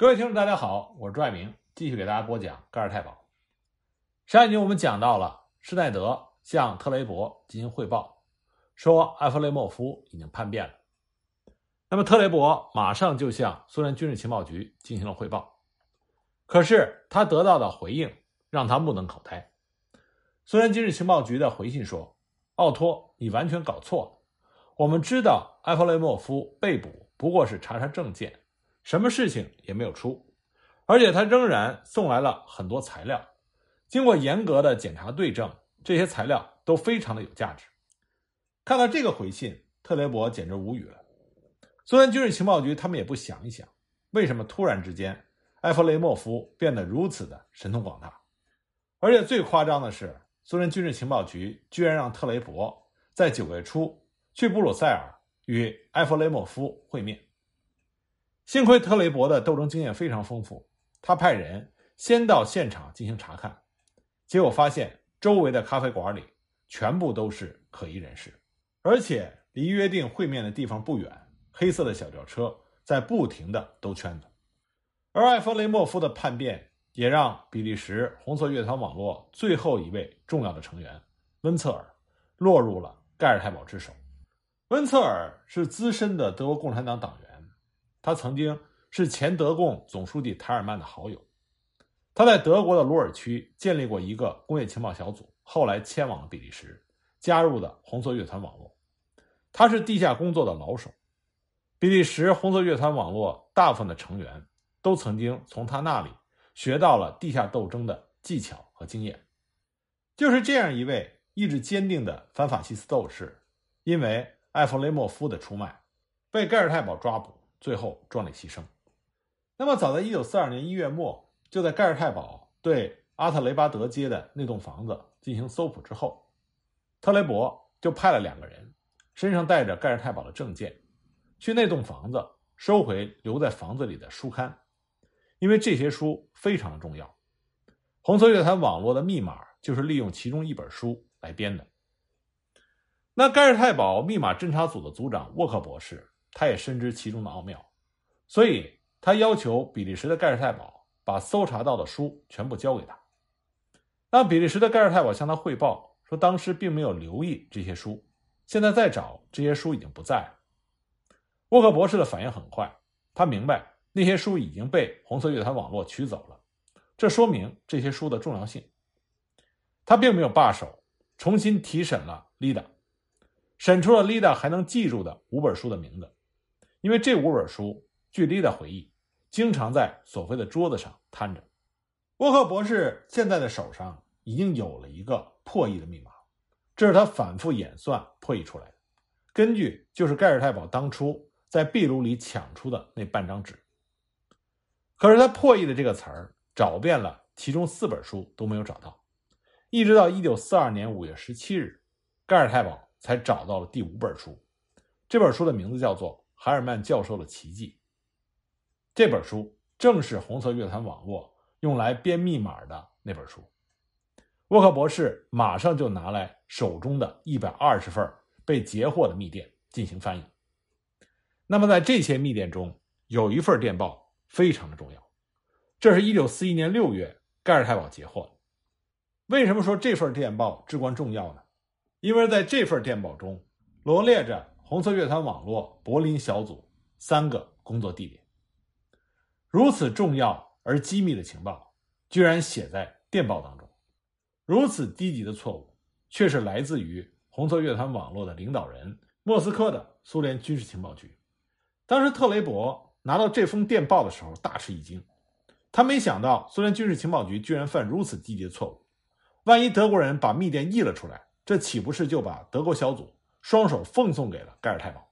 各位听众，大家好，我是朱爱明，继续给大家播讲盖尔太保。上一集我们讲到了施耐德向特雷伯进行汇报，说埃弗雷莫夫已经叛变了。那么特雷伯马上就向苏联军事情报局进行了汇报，可是他得到的回应让他目瞪口呆。苏联军事情报局的回信说：“奥托，你完全搞错了。我们知道埃弗雷莫夫被捕不过是查查证件。”什么事情也没有出，而且他仍然送来了很多材料，经过严格的检查对证，这些材料都非常的有价值。看到这个回信，特雷伯简直无语了。苏联军事情报局他们也不想一想，为什么突然之间埃弗雷莫夫变得如此的神通广大？而且最夸张的是，苏联军事情报局居然让特雷伯在九月初去布鲁塞尔与埃弗雷莫夫会面。幸亏特雷伯的斗争经验非常丰富，他派人先到现场进行查看，结果发现周围的咖啡馆里全部都是可疑人士，而且离约定会面的地方不远，黑色的小轿车在不停的兜圈子。而艾弗雷莫夫的叛变也让比利时红色乐团网络最后一位重要的成员温策尔落入了盖尔太保之手。温策尔是资深的德国共产党党员。他曾经是前德共总书记塔尔曼的好友，他在德国的鲁尔区建立过一个工业情报小组，后来迁往了比利时，加入的红色乐团网络。他是地下工作的老手，比利时红色乐团网络大部分的成员都曾经从他那里学到了地下斗争的技巧和经验。就是这样一位意志坚定的反法西斯斗士，因为艾弗雷莫夫的出卖，被盖尔太保抓捕。最后壮烈牺牲。那么，早在一九四二年一月末，就在盖尔太保对阿特雷巴德街的那栋房子进行搜捕之后，特雷伯就派了两个人，身上带着盖尔太保的证件，去那栋房子收回留在房子里的书刊，因为这些书非常重要。红色乐团网络的密码就是利用其中一本书来编的。那盖尔太保密码侦查组的组长沃克博士。他也深知其中的奥妙，所以他要求比利时的盖世太保把搜查到的书全部交给他。那比利时的盖世太保向他汇报说，当时并没有留意这些书，现在再找这些书已经不在了。沃克博士的反应很快，他明白那些书已经被红色乐团网络取走了，这说明这些书的重要性。他并没有罢手，重新提审了丽达，审出了丽达还能记住的五本书的名字。因为这五本书，据丽的回忆，经常在索菲的桌子上摊着。沃克博士现在的手上已经有了一个破译的密码，这是他反复演算破译出来的。根据就是盖尔太保当初在壁炉里抢出的那半张纸。可是他破译的这个词儿找遍了，其中四本书都没有找到，一直到一九四二年五月十七日，盖尔太保才找到了第五本书。这本书的名字叫做。海尔曼教授的奇迹，这本书正是红色乐团网络用来编密码的那本书。沃克博士马上就拿来手中的一百二十份被截获的密电进行翻译。那么，在这些密电中，有一份电报非常的重要，这是一九四一年六月盖尔太保截获的。为什么说这份电报至关重要呢？因为在这份电报中罗列着。红色乐团网络柏林小组三个工作地点，如此重要而机密的情报，居然写在电报当中。如此低级的错误，却是来自于红色乐团网络的领导人莫斯科的苏联军事情报局。当时特雷伯拿到这封电报的时候，大吃一惊。他没想到苏联军事情报局居然犯如此低级的错误。万一德国人把密电译了出来，这岂不是就把德国小组？双手奉送给了盖尔太保。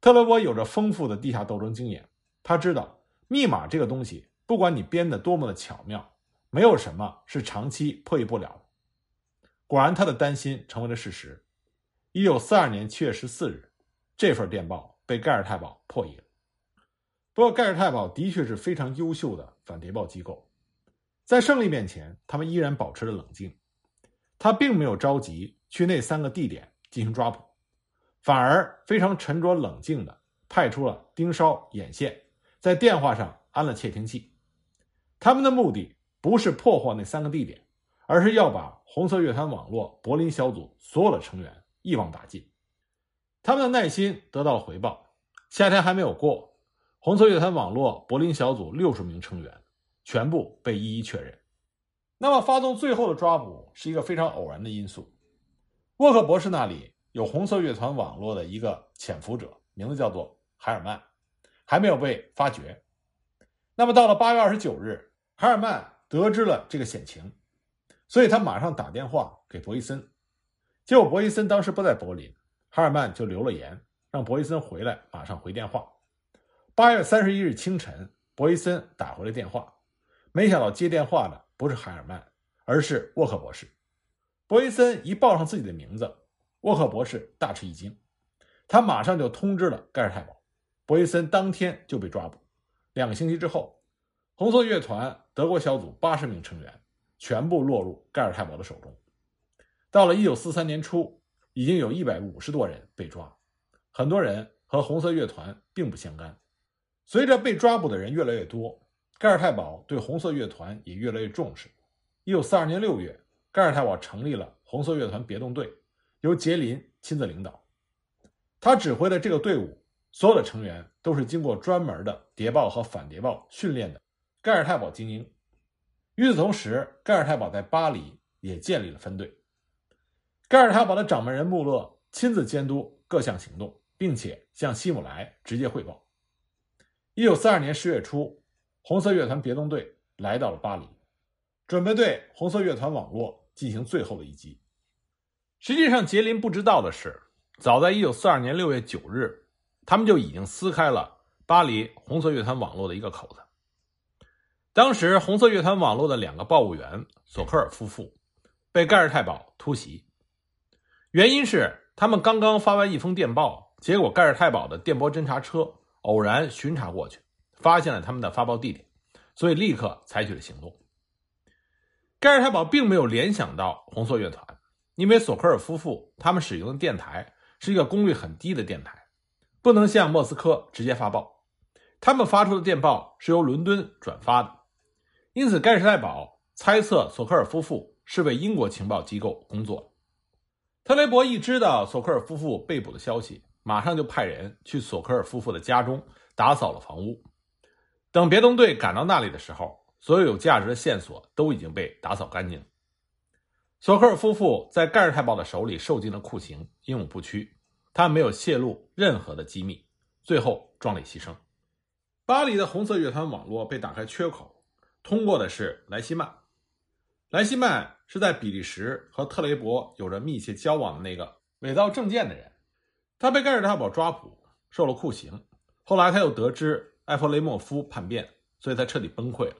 特雷伯有着丰富的地下斗争经验，他知道密码这个东西，不管你编的多么的巧妙，没有什么是长期破译不了的。果然，他的担心成为了事实。一九四二年七月十四日，这份电报被盖尔太保破译了。不过，盖尔太保的确是非常优秀的反谍报机构，在胜利面前，他们依然保持着冷静。他并没有着急去那三个地点。进行抓捕，反而非常沉着冷静地派出了盯梢、眼线，在电话上安了窃听器。他们的目的不是破获那三个地点，而是要把红色乐团网络柏林小组所有的成员一网打尽。他们的耐心得到了回报。夏天还没有过，红色乐团网络柏林小组六十名成员全部被一一确认。那么，发动最后的抓捕是一个非常偶然的因素。沃克博士那里有红色乐团网络的一个潜伏者，名字叫做海尔曼，还没有被发掘。那么，到了八月二十九日，海尔曼得知了这个险情，所以他马上打电话给博伊森。结果，博伊森当时不在柏林。海尔曼就留了言，让博伊森回来，马上回电话。八月三十一日清晨，博伊森打回了电话，没想到接电话的不是海尔曼，而是沃克博士。博伊森一报上自己的名字，沃克博士大吃一惊，他马上就通知了盖尔太保，博伊森当天就被抓捕。两个星期之后，红色乐团德国小组八十名成员全部落入盖尔太保的手中。到了一九四三年初。已经有一百五十多人被抓，很多人和红色乐团并不相干。随着被抓捕的人越来越多，盖尔太保对红色乐团也越来越重视。一九四二年六月，盖尔泰堡成立了红色乐团别动队，由杰林亲自领导。他指挥的这个队伍，所有的成员都是经过专门的谍报和反谍报训练的盖尔泰堡精英。与此同时，盖尔泰堡在巴黎也建立了分队。盖尔泰堡的掌门人穆勒亲自监督各项行动，并且向希姆莱直接汇报。一九四二年十月初，红色乐团别动队来到了巴黎，准备对红色乐团网络进行最后的一击。实际上，杰林不知道的是，早在一九四二年六月九日，他们就已经撕开了巴黎红色乐团网络的一个口子。当时，红色乐团网络的两个报务员索克尔夫妇被盖尔太保突袭。原因是他们刚刚发完一封电报，结果盖尔太保的电波侦察车偶然巡查过去，发现了他们的发报地点，所以立刻采取了行动。盖尔太保并没有联想到红色乐团，因为索科尔夫妇他们使用的电台是一个功率很低的电台，不能向莫斯科直接发报，他们发出的电报是由伦敦转发的，因此盖尔太保猜测索科尔夫妇是为英国情报机构工作。特雷伯一知道索克尔夫妇被捕的消息，马上就派人去索克尔夫妇的家中打扫了房屋。等别动队赶到那里的时候，所有有价值的线索都已经被打扫干净。索克尔夫妇在盖尔太保的手里受尽了酷刑，英勇不屈。他没有泄露任何的机密，最后壮烈牺牲。巴黎的红色乐团网络被打开缺口，通过的是莱希曼。莱希曼是在比利时和特雷伯有着密切交往的那个伪造证件的人，他被盖尔太保抓捕，受了酷刑。后来他又得知埃弗雷莫夫叛变，所以他彻底崩溃了。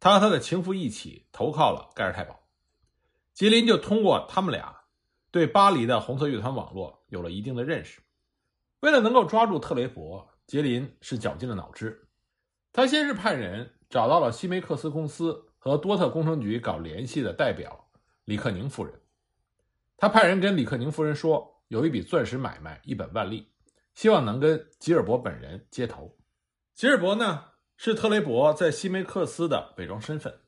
他和他的情妇一起投靠了盖尔太保。吉林就通过他们俩，对巴黎的红色乐团网络有了一定的认识。为了能够抓住特雷伯，杰林是绞尽了脑汁。他先是派人找到了西梅克斯公司。和多特工程局搞联系的代表李克宁夫人，他派人跟李克宁夫人说，有一笔钻石买卖一本万利，希望能跟吉尔伯本人接头。吉尔伯呢是特雷伯在西梅克斯的伪装身份。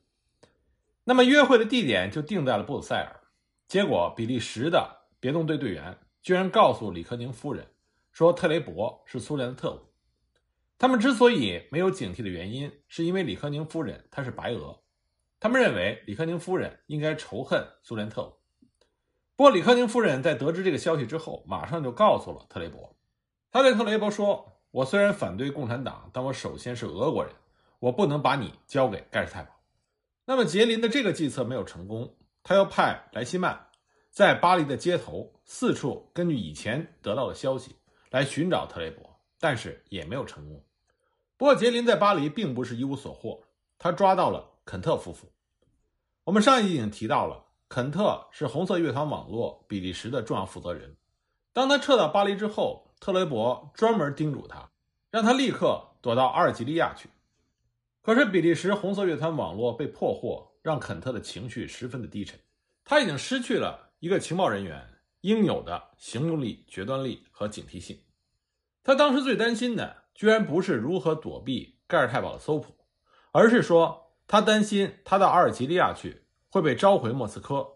那么约会的地点就定在了布鲁塞尔。结果比利时的别动队队员居然告诉李克宁夫人说，特雷伯是苏联的特务。他们之所以没有警惕的原因，是因为李克宁夫人她是白俄。他们认为李克宁夫人应该仇恨苏联特务。不过，李克宁夫人在得知这个消息之后，马上就告诉了特雷伯。他对特雷伯说：“我虽然反对共产党，但我首先是俄国人，我不能把你交给盖世太保。”那么，杰林的这个计策没有成功，他又派莱希曼在巴黎的街头四处根据以前得到的消息来寻找特雷伯，但是也没有成功。不过，杰林在巴黎并不是一无所获，他抓到了肯特夫妇。我们上一集已经提到了，肯特是红色乐团网络比利时的重要负责人。当他撤到巴黎之后，特雷伯专门叮嘱他，让他立刻躲到阿尔及利亚去。可是，比利时红色乐团网络被破获，让肯特的情绪十分的低沉。他已经失去了一个情报人员应有的行动力、决断力和警惕性。他当时最担心的，居然不是如何躲避盖尔太保的搜捕，而是说他担心他到阿尔及利亚去会被召回莫斯科，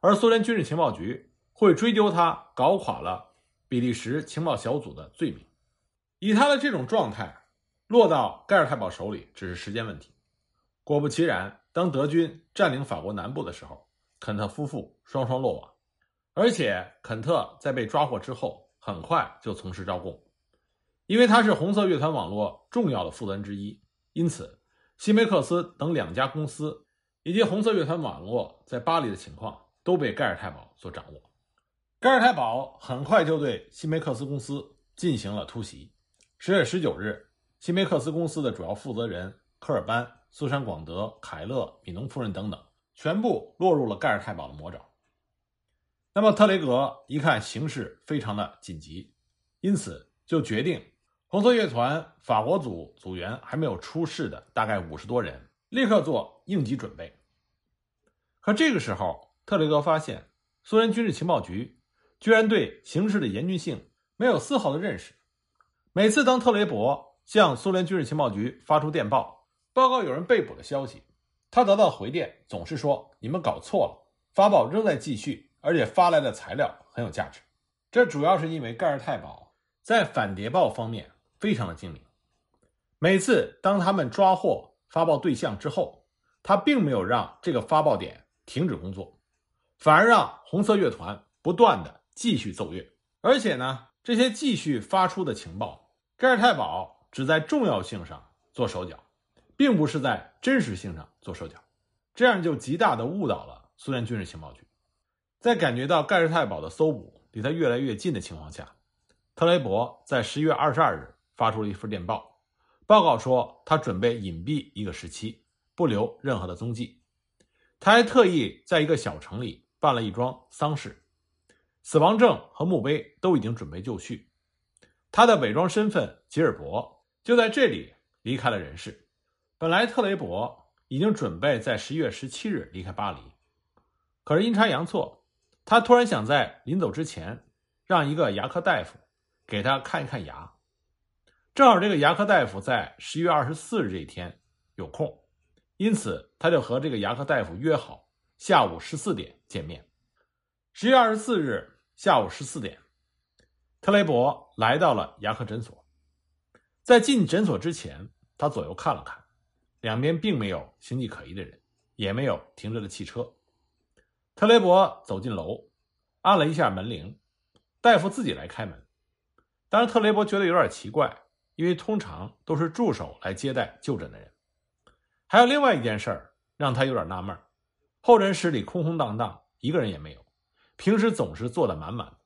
而苏联军事情报局会追究他搞垮了比利时情报小组的罪名。以他的这种状态，落到盖尔太保手里只是时间问题。果不其然，当德军占领法国南部的时候，肯特夫妇双双落网，而且肯特在被抓获之后，很快就从实招供。因为他是红色乐团网络重要的负责人之一，因此西梅克斯等两家公司以及红色乐团网络在巴黎的情况都被盖尔太保所掌握。盖尔太保很快就对西梅克斯公司进行了突袭。十月十九日，西梅克斯公司的主要负责人科尔班、苏珊·广德、凯勒、米农夫人等等，全部落入了盖尔太保的魔爪。那么特雷格一看形势非常的紧急，因此就决定。红色乐团法国组组员还没有出事的大概五十多人，立刻做应急准备。可这个时候，特雷格发现苏联军事情报局居然对形势的严峻性没有丝毫的认识。每次当特雷伯向苏联军事情报局发出电报，报告有人被捕的消息，他得到回电总是说：“你们搞错了，发报仍在继续，而且发来的材料很有价值。”这主要是因为盖尔太保在反谍报方面。非常的精明。每次当他们抓获发报对象之后，他并没有让这个发报点停止工作，反而让红色乐团不断的继续奏乐。而且呢，这些继续发出的情报，盖尔太保只在重要性上做手脚，并不是在真实性上做手脚，这样就极大的误导了苏联军事情报局。在感觉到盖尔太保的搜捕离他越来越近的情况下，特雷伯在十一月二十二日。发出了一份电报，报告说他准备隐蔽一个时期，不留任何的踪迹。他还特意在一个小城里办了一桩丧事，死亡证和墓碑都已经准备就绪。他的伪装身份吉尔伯就在这里离开了人世。本来特雷伯已经准备在十一月十七日离开巴黎，可是阴差阳错，他突然想在临走之前让一个牙科大夫给他看一看牙。正好这个牙科大夫在十一月二十四日这一天有空，因此他就和这个牙科大夫约好下午十四点见面。十月二十四日下午十四点，特雷伯来到了牙科诊所。在进诊所之前，他左右看了看，两边并没有形迹可疑的人，也没有停着的汽车。特雷伯走进楼，按了一下门铃，大夫自己来开门。当然，特雷伯觉得有点奇怪。因为通常都是助手来接待就诊的人，还有另外一件事儿让他有点纳闷候诊室里空空荡荡，一个人也没有，平时总是坐得满满的。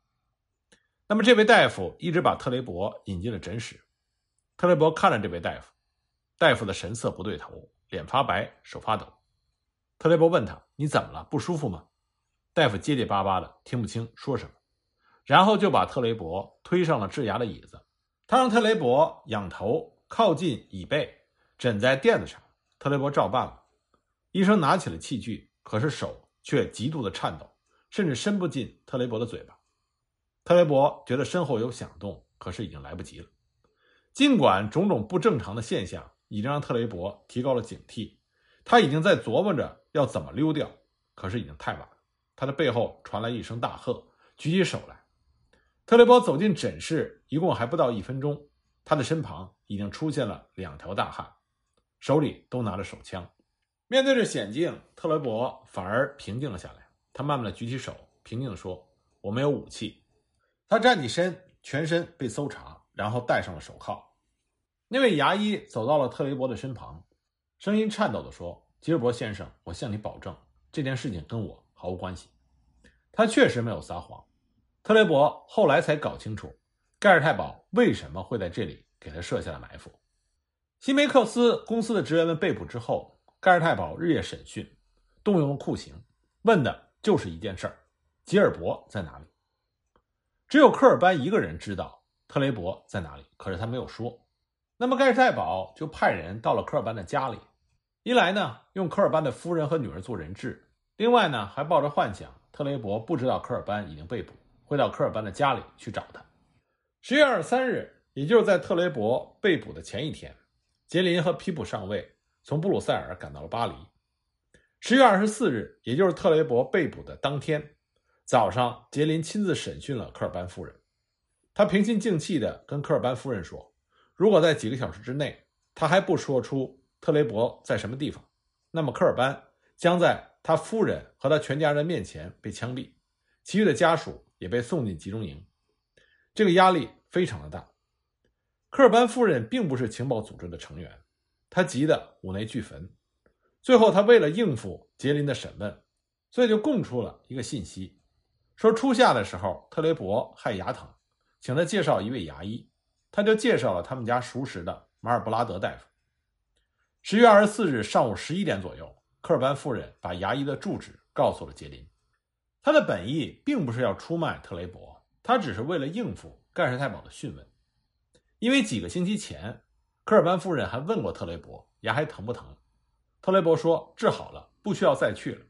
那么这位大夫一直把特雷伯引进了诊室，特雷伯看着这位大夫，大夫的神色不对头，脸发白，手发抖。特雷伯问他：“你怎么了？不舒服吗？”大夫结结巴巴的，听不清说什么，然后就把特雷伯推上了治牙的椅子。他让特雷伯仰头靠近椅背，枕在垫子上。特雷伯照办了。医生拿起了器具，可是手却极度的颤抖，甚至伸不进特雷伯的嘴巴。特雷伯觉得身后有响动，可是已经来不及了。尽管种种不正常的现象已经让特雷伯提高了警惕，他已经在琢磨着要怎么溜掉，可是已经太晚了。他的背后传来一声大喝，举起手来。特雷伯走进诊室，一共还不到一分钟，他的身旁已经出现了两条大汉，手里都拿着手枪。面对着险境，特雷伯反而平静了下来。他慢慢的举起手，平静的说：“我没有武器。”他站起身，全身被搜查，然后戴上了手铐。那位牙医走到了特雷伯的身旁，声音颤抖的说：“吉尔伯先生，我向你保证，这件事情跟我毫无关系。”他确实没有撒谎。特雷伯后来才搞清楚，盖尔太保为什么会在这里给他设下了埋伏。西梅克斯公司的职员们被捕之后，盖尔太保日夜审讯，动用了酷刑，问的就是一件事儿：吉尔伯在哪里？只有科尔班一个人知道特雷伯在哪里，可是他没有说。那么盖尔太保就派人到了科尔班的家里，一来呢用科尔班的夫人和女儿做人质，另外呢还抱着幻想特雷伯不知道科尔班已经被捕。会到科尔班的家里去找他。十月二十三日，也就是在特雷伯被捕的前一天，杰林和皮普上尉从布鲁塞尔赶到了巴黎。十月二十四日，也就是特雷伯被捕的当天早上，杰林亲自审讯了科尔班夫人。他平心静气地跟科尔班夫人说：“如果在几个小时之内，他还不说出特雷伯在什么地方，那么科尔班将在他夫人和他全家人面前被枪毙，其余的家属也被送进集中营。这个压力非常的大。科尔班夫人并不是情报组织的成员，她急得五内俱焚。最后，他为了应付杰林的审问，所以就供出了一个信息，说初夏的时候特雷伯害牙疼。”请他介绍一位牙医，他就介绍了他们家熟识的马尔布拉德大夫。十月二十四日上午十一点左右，科尔班夫人把牙医的住址告诉了杰林。他的本意并不是要出卖特雷伯，他只是为了应付盖世太保的讯问。因为几个星期前，科尔班夫人还问过特雷伯牙还疼不疼，特雷伯说治好了，不需要再去了。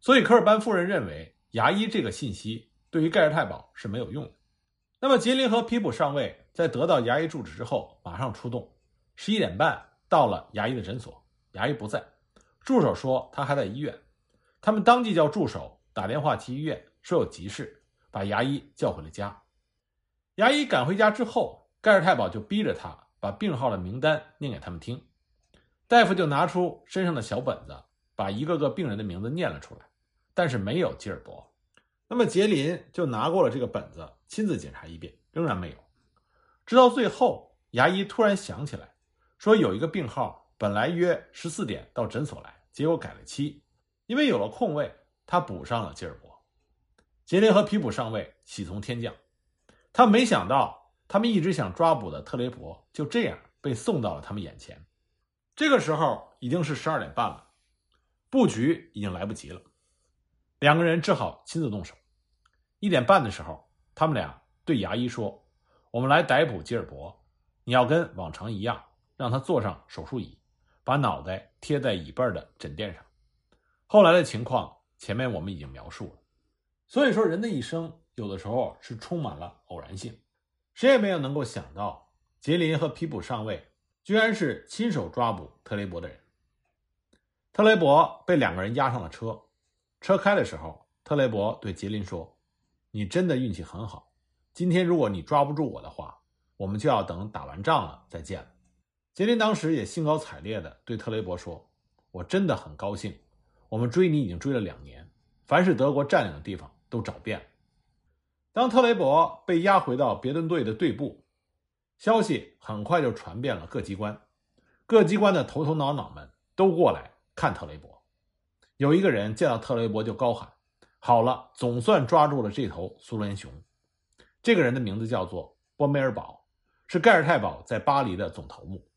所以科尔班夫人认为牙医这个信息对于盖世太保是没有用的。那么，杰林和皮普上尉在得到牙医住址之后，马上出动。十一点半到了牙医的诊所，牙医不在，助手说他还在医院。他们当即叫助手打电话去医院，说有急事，把牙医叫回了家。牙医赶回家之后，盖尔太保就逼着他把病号的名单念给他们听。大夫就拿出身上的小本子，把一个个病人的名字念了出来，但是没有吉尔伯。那么杰林就拿过了这个本子，亲自检查一遍，仍然没有。直到最后，牙医突然想起来，说有一个病号本来约十四点到诊所来，结果改了期，因为有了空位，他补上了吉尔伯。杰林和皮普上尉喜从天降，他没想到他们一直想抓捕的特雷伯就这样被送到了他们眼前。这个时候已经是十二点半了，布局已经来不及了。两个人只好亲自动手。一点半的时候，他们俩对牙医说：“我们来逮捕吉尔伯，你要跟往常一样，让他坐上手术椅，把脑袋贴在椅背的枕垫上。”后来的情况，前面我们已经描述了。所以说，人的一生有的时候是充满了偶然性，谁也没有能够想到，杰林和皮普上尉居然是亲手抓捕特雷伯的人。特雷伯被两个人押上了车。车开的时候，特雷伯对杰林说：“你真的运气很好。今天如果你抓不住我的话，我们就要等打完仗了再见了。”杰林当时也兴高采烈地对特雷伯说：“我真的很高兴。我们追你已经追了两年，凡是德国占领的地方都找遍了。”当特雷伯被押回到别顿队的队部，消息很快就传遍了各机关，各机关的头头脑脑们都过来看特雷伯。有一个人见到特雷伯就高喊：“好了，总算抓住了这头苏联熊。”这个人的名字叫做波梅尔堡，是盖尔太保在巴黎的总头目。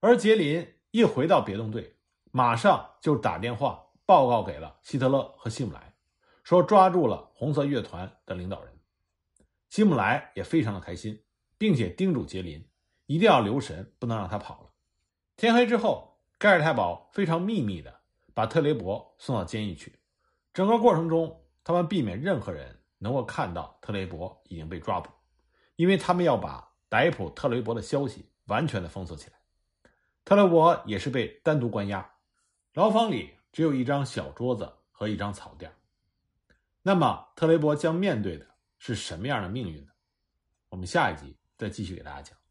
而杰林一回到别动队，马上就打电话报告给了希特勒和希姆莱，说抓住了红色乐团的领导人。希姆莱也非常的开心，并且叮嘱杰林一定要留神，不能让他跑了。天黑之后，盖尔太保非常秘密的。把特雷伯送到监狱去，整个过程中，他们避免任何人能够看到特雷伯已经被抓捕，因为他们要把逮捕特雷伯的消息完全的封锁起来。特雷伯也是被单独关押，牢房里只有一张小桌子和一张草垫。那么，特雷伯将面对的是什么样的命运呢？我们下一集再继续给大家讲。